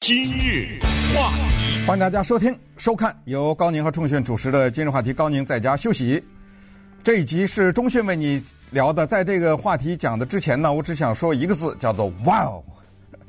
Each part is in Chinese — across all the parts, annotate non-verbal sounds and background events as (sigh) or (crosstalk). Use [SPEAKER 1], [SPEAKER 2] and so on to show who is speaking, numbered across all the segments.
[SPEAKER 1] 今日话题，
[SPEAKER 2] 欢迎大家收听、收看由高宁和重讯主持的《今日话题》。高宁在家休息。这一集是中讯为你聊的。在这个话题讲的之前呢，我只想说一个字，叫做 “wow”。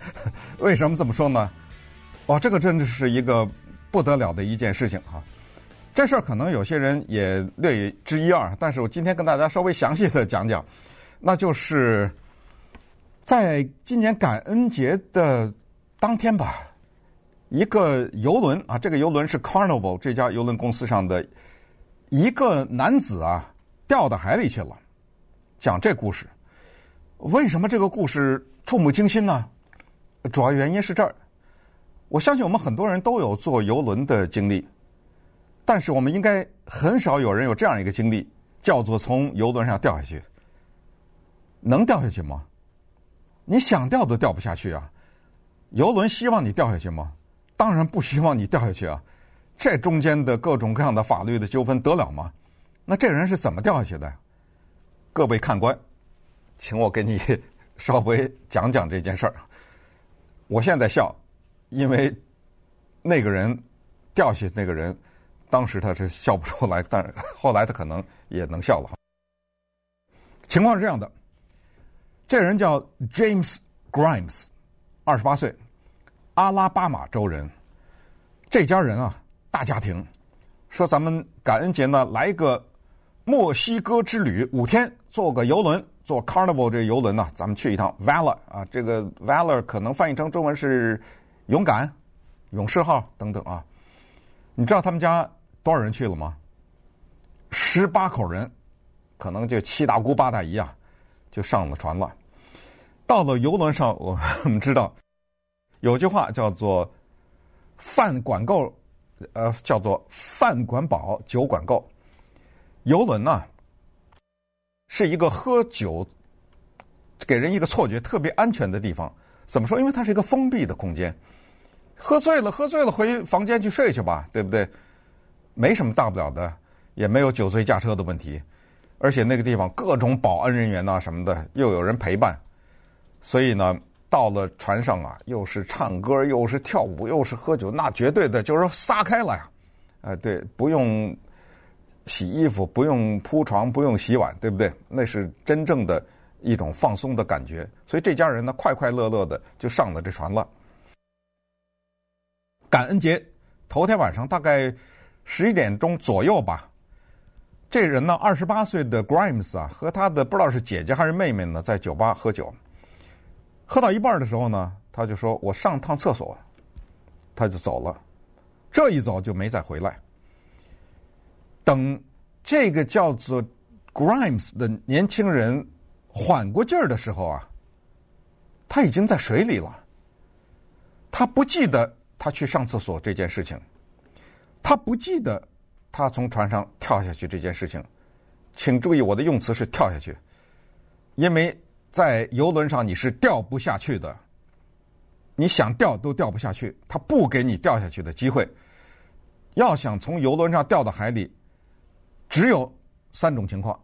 [SPEAKER 2] (laughs) 为什么这么说呢？哇，这个真的是一个不得了的一件事情哈。这事儿可能有些人也略知一二，但是我今天跟大家稍微详细的讲讲，那就是在今年感恩节的。当天吧，一个游轮啊，这个游轮是 Carnival 这家游轮公司上的一个男子啊，掉到海里去了。讲这故事，为什么这个故事触目惊心呢？主要原因是这儿，我相信我们很多人都有坐游轮的经历，但是我们应该很少有人有这样一个经历，叫做从游轮上掉下去。能掉下去吗？你想掉都掉不下去啊！游轮希望你掉下去吗？当然不希望你掉下去啊！这中间的各种各样的法律的纠纷得了吗？那这人是怎么掉下去的？各位看官，请我给你 (laughs) 稍微讲讲这件事儿。我现在笑，因为那个人掉下去，那个人当时他是笑不出来，但是后来他可能也能笑了。情况是这样的，这人叫 James Grimes，二十八岁。阿拉巴马州人，这家人啊，大家庭，说咱们感恩节呢来一个墨西哥之旅，五天坐个游轮，坐 Carnival 这个游轮呢，咱们去一趟 Valor 啊，这个 Valor 可能翻译成中文是勇敢、勇士号等等啊。你知道他们家多少人去了吗？十八口人，可能就七大姑八大姨啊，就上了船了。到了游轮上，我们知道。有句话叫做“饭管够”，呃，叫做“饭管饱，酒管够”。游轮呢，是一个喝酒给人一个错觉特别安全的地方。怎么说？因为它是一个封闭的空间。喝醉了，喝醉了，回房间去睡去吧，对不对？没什么大不了的，也没有酒醉驾车的问题。而且那个地方各种保安人员呐什么的，又有人陪伴，所以呢。到了船上啊，又是唱歌，又是跳舞，又是喝酒，那绝对的就是撒开了呀！哎，对，不用洗衣服，不用铺床，不用洗碗，对不对？那是真正的一种放松的感觉。所以这家人呢，快快乐乐的就上了这船了。感恩节头天晚上大概十一点钟左右吧，这人呢，二十八岁的 Grimes 啊，和他的不知道是姐姐还是妹妹呢，在酒吧喝酒。喝到一半的时候呢，他就说：“我上趟厕所。”他就走了，这一走就没再回来。等这个叫做 Grimes 的年轻人缓过劲儿的时候啊，他已经在水里了。他不记得他去上厕所这件事情，他不记得他从船上跳下去这件事情。请注意，我的用词是“跳下去”，因为。在游轮上你是掉不下去的，你想掉都掉不下去，他不给你掉下去的机会。要想从游轮上掉到海里，只有三种情况：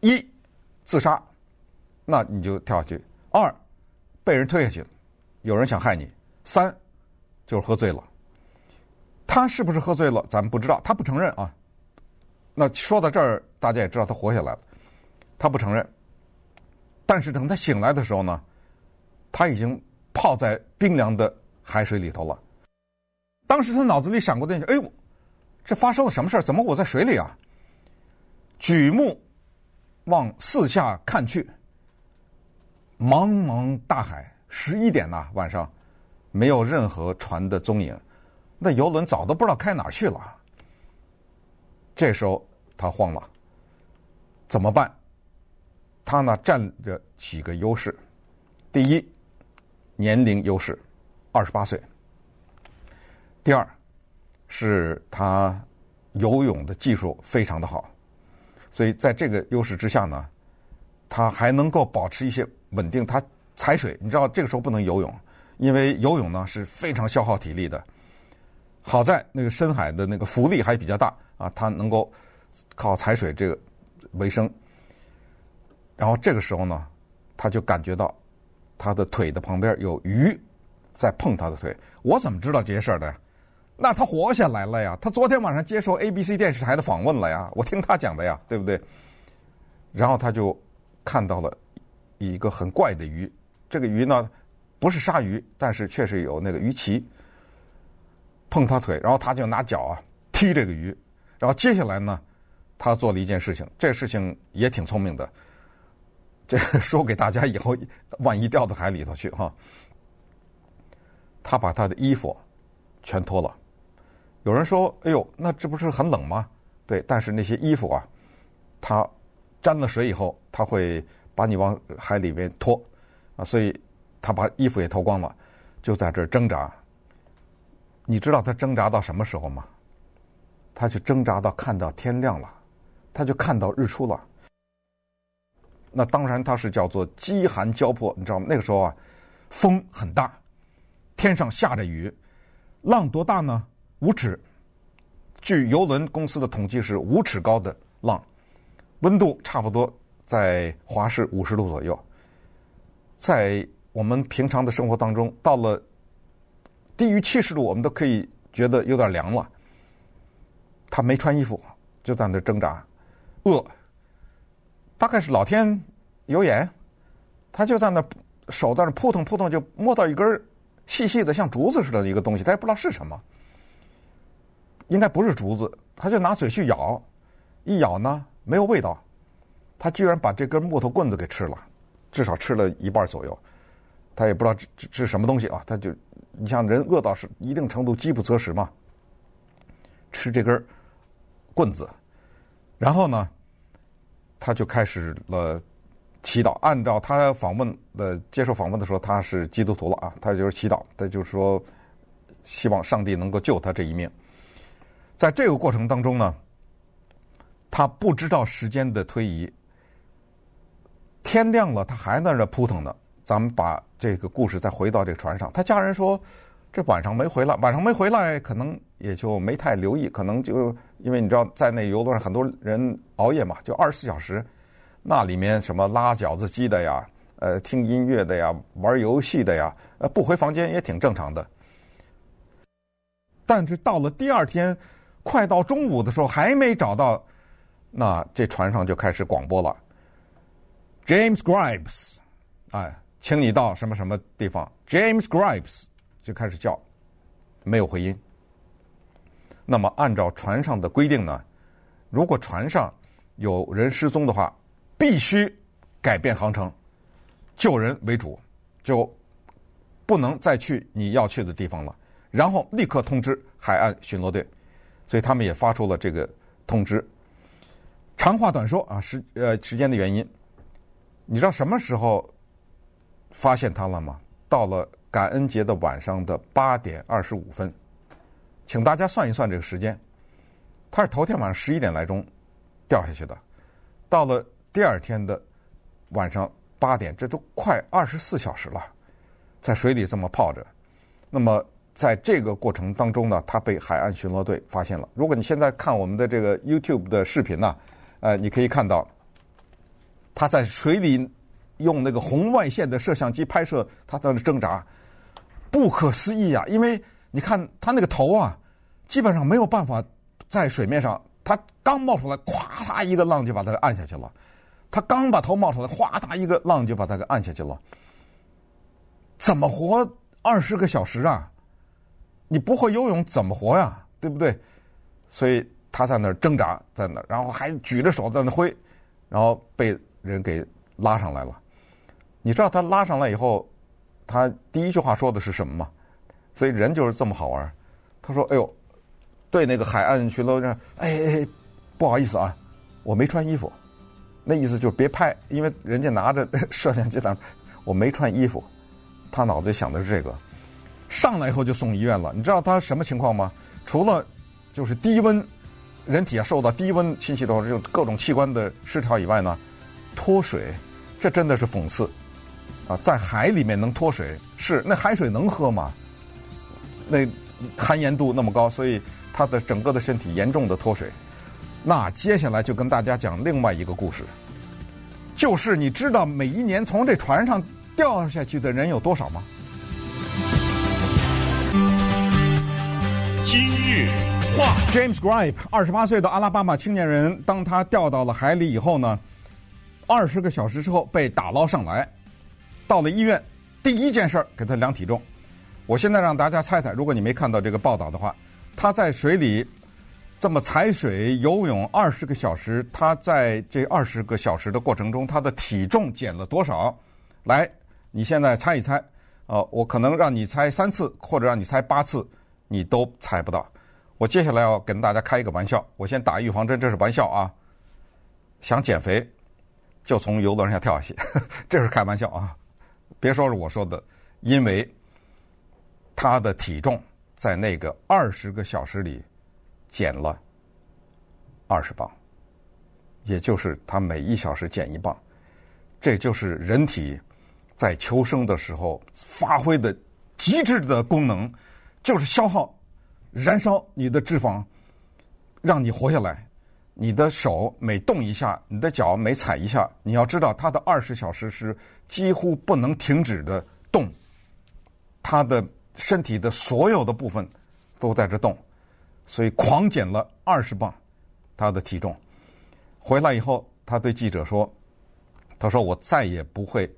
[SPEAKER 2] 一，自杀，那你就跳下去；二，被人推下去，有人想害你；三，就是喝醉了。他是不是喝醉了？咱们不知道，他不承认啊。那说到这儿，大家也知道他活下来了，他不承认。但是等他醒来的时候呢，他已经泡在冰凉的海水里头了。当时他脑子里闪过电，哎呦，这发生了什么事儿？怎么我在水里啊？举目往四下看去，茫茫大海，十一点呐，晚上没有任何船的踪影，那游轮早都不知道开哪去了。这时候他慌了，怎么办？他呢，占着几个优势，第一，年龄优势，二十八岁；第二，是他游泳的技术非常的好，所以在这个优势之下呢，他还能够保持一些稳定。他踩水，你知道这个时候不能游泳，因为游泳呢是非常消耗体力的。好在那个深海的那个浮力还比较大啊，他能够靠踩水这个为生。然后这个时候呢，他就感觉到他的腿的旁边有鱼在碰他的腿。我怎么知道这些事儿的？那他活下来了呀！他昨天晚上接受 ABC 电视台的访问了呀，我听他讲的呀，对不对？然后他就看到了一个很怪的鱼，这个鱼呢不是鲨鱼，但是确实有那个鱼鳍碰他腿，然后他就拿脚啊踢这个鱼，然后接下来呢，他做了一件事情，这事情也挺聪明的，这 (laughs) 说给大家以后万一掉到海里头去哈，他把他的衣服全脱了。有人说：“哎呦，那这不是很冷吗？”对，但是那些衣服啊，它沾了水以后，它会把你往海里面拖啊，所以他把衣服也脱光了，就在这挣扎。你知道他挣扎到什么时候吗？他就挣扎到看到天亮了，他就看到日出了。那当然，他是叫做饥寒交迫，你知道吗？那个时候啊，风很大，天上下着雨，浪多大呢？五尺，据邮轮公司的统计是五尺高的浪，温度差不多在华氏五十度左右。在我们平常的生活当中，到了低于七十度，我们都可以觉得有点凉了。他没穿衣服，就在那挣扎，饿，大概是老天有眼，他就在那手在那扑腾扑腾，就摸到一根细细的像竹子似的一个东西，他也不知道是什么。应该不是竹子，他就拿嘴去咬，一咬呢没有味道，他居然把这根木头棍子给吃了，至少吃了一半左右，他也不知道这这是什么东西啊，他就你像人饿到是一定程度饥不择食嘛，吃这根棍子，然后呢，他就开始了祈祷，按照他访问的接受访问的时候，他是基督徒了啊，他就是祈祷，他就是说希望上帝能够救他这一命。在这个过程当中呢，他不知道时间的推移，天亮了，他还在那扑腾呢。咱们把这个故事再回到这个船上，他家人说，这晚上没回来，晚上没回来，可能也就没太留意，可能就因为你知道，在那游轮上很多人熬夜嘛，就二十四小时，那里面什么拉饺子机的呀，呃，听音乐的呀，玩游戏的呀，呃，不回房间也挺正常的。但是到了第二天。快到中午的时候还没找到，那这船上就开始广播了。James Gribes，哎，请你到什么什么地方？James Gribes 就开始叫，没有回音。那么按照船上的规定呢，如果船上有人失踪的话，必须改变航程，救人为主，就不能再去你要去的地方了，然后立刻通知海岸巡逻队。所以他们也发出了这个通知。长话短说啊，时呃时间的原因，你知道什么时候发现他了吗？到了感恩节的晚上的八点二十五分，请大家算一算这个时间。他是头天晚上十一点来钟掉下去的，到了第二天的晚上八点，这都快二十四小时了，在水里这么泡着，那么。在这个过程当中呢，他被海岸巡逻队发现了。如果你现在看我们的这个 YouTube 的视频呢，呃，你可以看到他在水里用那个红外线的摄像机拍摄他在那挣扎，不可思议啊！因为你看他那个头啊，基本上没有办法在水面上。他刚冒出来，咵嗒一个浪就把他给按下去了。他刚把头冒出来，哗嗒一个浪就把他给按下去了。怎么活二十个小时啊？你不会游泳怎么活呀？对不对？所以他在那儿挣扎，在那儿，然后还举着手在那挥，然后被人给拉上来了。你知道他拉上来以后，他第一句话说的是什么吗？所以人就是这么好玩。他说：“哎呦，对那个海岸巡逻员，哎哎哎，不好意思啊，我没穿衣服。那意思就是别拍，因为人家拿着 (laughs) 摄像机在，我没穿衣服。他脑子里想的是这个。”上来以后就送医院了，你知道他什么情况吗？除了就是低温，人体啊受到低温侵袭的话，就各种器官的失调以外呢，脱水，这真的是讽刺啊，在海里面能脱水，是那海水能喝吗？那含盐度那么高，所以他的整个的身体严重的脱水。那接下来就跟大家讲另外一个故事，就是你知道每一年从这船上掉下去的人有多少吗？
[SPEAKER 1] 今日话
[SPEAKER 2] ，James Gripe，二十八岁的阿拉巴马青年人，当他掉到了海里以后呢，二十个小时之后被打捞上来，到了医院，第一件事儿给他量体重。我现在让大家猜猜，如果你没看到这个报道的话，他在水里这么踩水游泳二十个小时，他在这二十个小时的过程中，他的体重减了多少？来，你现在猜一猜。呃，我可能让你猜三次，或者让你猜八次，你都猜不到。我接下来要跟大家开一个玩笑，我先打预防针，这是玩笑啊。想减肥，就从游轮上跳下去，(laughs) 这是开玩笑啊。别说是我说的，因为他的体重在那个二十个小时里减了二十磅，也就是他每一小时减一磅，这就是人体。在求生的时候发挥的极致的功能，就是消耗、燃烧你的脂肪，让你活下来。你的手每动一下，你的脚每踩一下，你要知道，它的二十小时是几乎不能停止的动。他的身体的所有的部分都在这动，所以狂减了二十磅，他的体重。回来以后，他对记者说：“他说我再也不会。”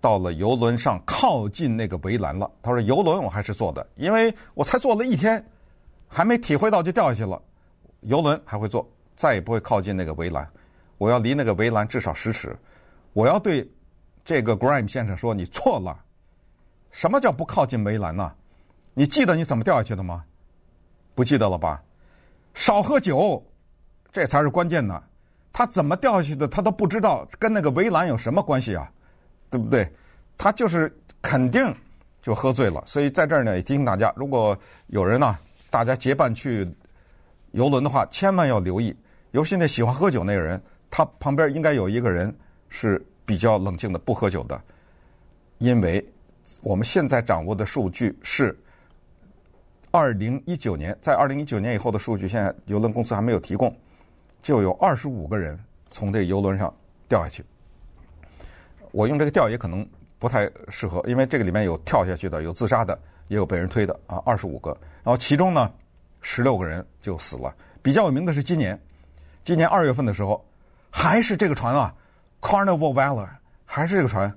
[SPEAKER 2] 到了游轮上，靠近那个围栏了。他说：“游轮我还是坐的，因为我才坐了一天，还没体会到就掉下去了。游轮还会坐，再也不会靠近那个围栏。我要离那个围栏至少十尺。我要对这个 Graham 先生说，你错了。什么叫不靠近围栏呢？你记得你怎么掉下去的吗？不记得了吧？少喝酒，这才是关键呢。他怎么掉下去的，他都不知道，跟那个围栏有什么关系啊？”对不对？他就是肯定就喝醉了，所以在这儿呢也提醒大家，如果有人呢，大家结伴去游轮的话，千万要留意，尤其那喜欢喝酒那个人，他旁边应该有一个人是比较冷静的，不喝酒的，因为我们现在掌握的数据是二零一九年，在二零一九年以后的数据，现在游轮公司还没有提供，就有二十五个人从这个游轮上掉下去。我用这个调也可能不太适合，因为这个里面有跳下去的，有自杀的，也有被人推的啊，二十五个。然后其中呢，十六个人就死了。比较有名的是今年，今年二月份的时候，还是这个船啊，Carnival Valor，还是这个船，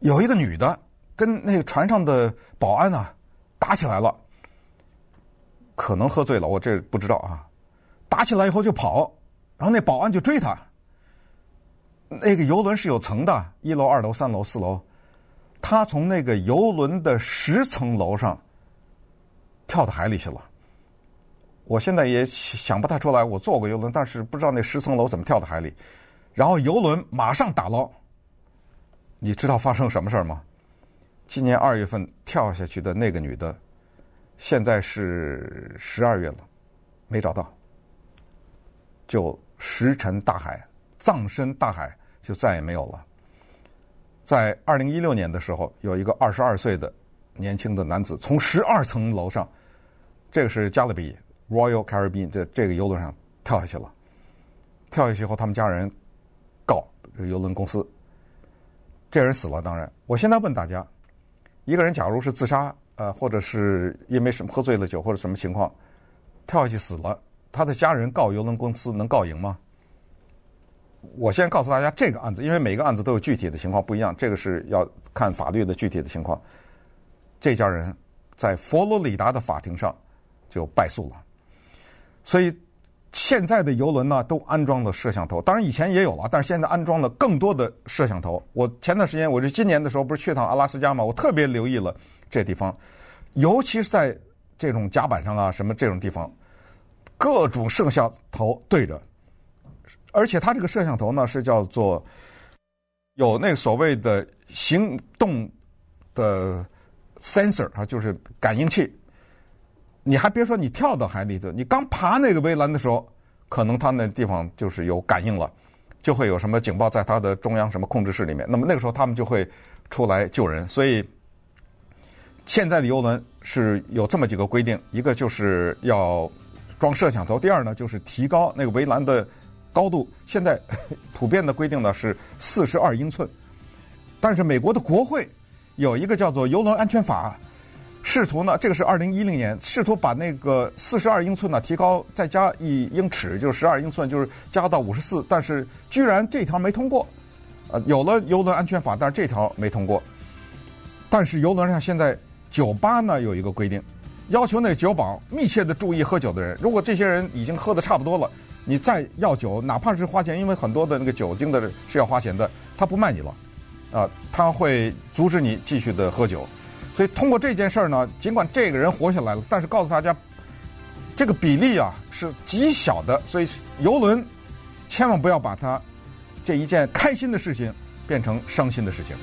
[SPEAKER 2] 有一个女的跟那个船上的保安啊打起来了，可能喝醉了，我这不知道啊。打起来以后就跑，然后那保安就追她。那个游轮是有层的，一楼、二楼、三楼、四楼。他从那个游轮的十层楼上跳到海里去了。我现在也想不太出来，我坐过游轮，但是不知道那十层楼怎么跳到海里。然后游轮马上打捞。你知道发生什么事儿吗？今年二月份跳下去的那个女的，现在是十二月了，没找到，就石沉大海。葬身大海，就再也没有了。在二零一六年的时候，有一个二十二岁的年轻的男子从十二层楼上，这个是加勒比 Royal Caribbean 这这个游轮上跳下去了。跳下去以后，他们家人告这个游轮公司，这人死了。当然，我现在问大家，一个人假如是自杀，呃，或者是因为什么喝醉了酒或者什么情况跳下去死了，他的家人告游轮公司能告赢吗？我先告诉大家这个案子，因为每个案子都有具体的情况不一样，这个是要看法律的具体的情况。这家人在佛罗里达的法庭上就败诉了，所以现在的游轮呢都安装了摄像头，当然以前也有了，但是现在安装了更多的摄像头。我前段时间，我是今年的时候不是去趟阿拉斯加嘛，我特别留意了这地方，尤其是在这种甲板上啊什么这种地方，各种摄像头对着。而且它这个摄像头呢是叫做有那所谓的行动的 sensor 啊，就是感应器。你还别说，你跳到海里头，你刚爬那个围栏的时候，可能它那地方就是有感应了，就会有什么警报在它的中央什么控制室里面。那么那个时候他们就会出来救人。所以现在的游轮是有这么几个规定：一个就是要装摄像头；第二呢就是提高那个围栏的。高度现在普遍的规定呢是四十二英寸，但是美国的国会有一个叫做《游轮安全法》，试图呢，这个是二零一零年，试图把那个四十二英寸呢提高再加一英尺，就是十二英寸，就是加到五十四，但是居然这条没通过。呃，有了游轮安全法，但是这条没通过。但是游轮上现在酒吧呢有一个规定，要求那酒保密切的注意喝酒的人。如果这些人已经喝的差不多了，你再要酒，哪怕是花钱，因为很多的那个酒精的是要花钱的，他不卖你了，啊、他会阻止你继续的喝酒。所以通过这件事儿呢，尽管这个人活下来了，但是告诉大家，这个比例啊是极小的。所以游轮千万不要把它这一件开心的事情变成伤心的事情。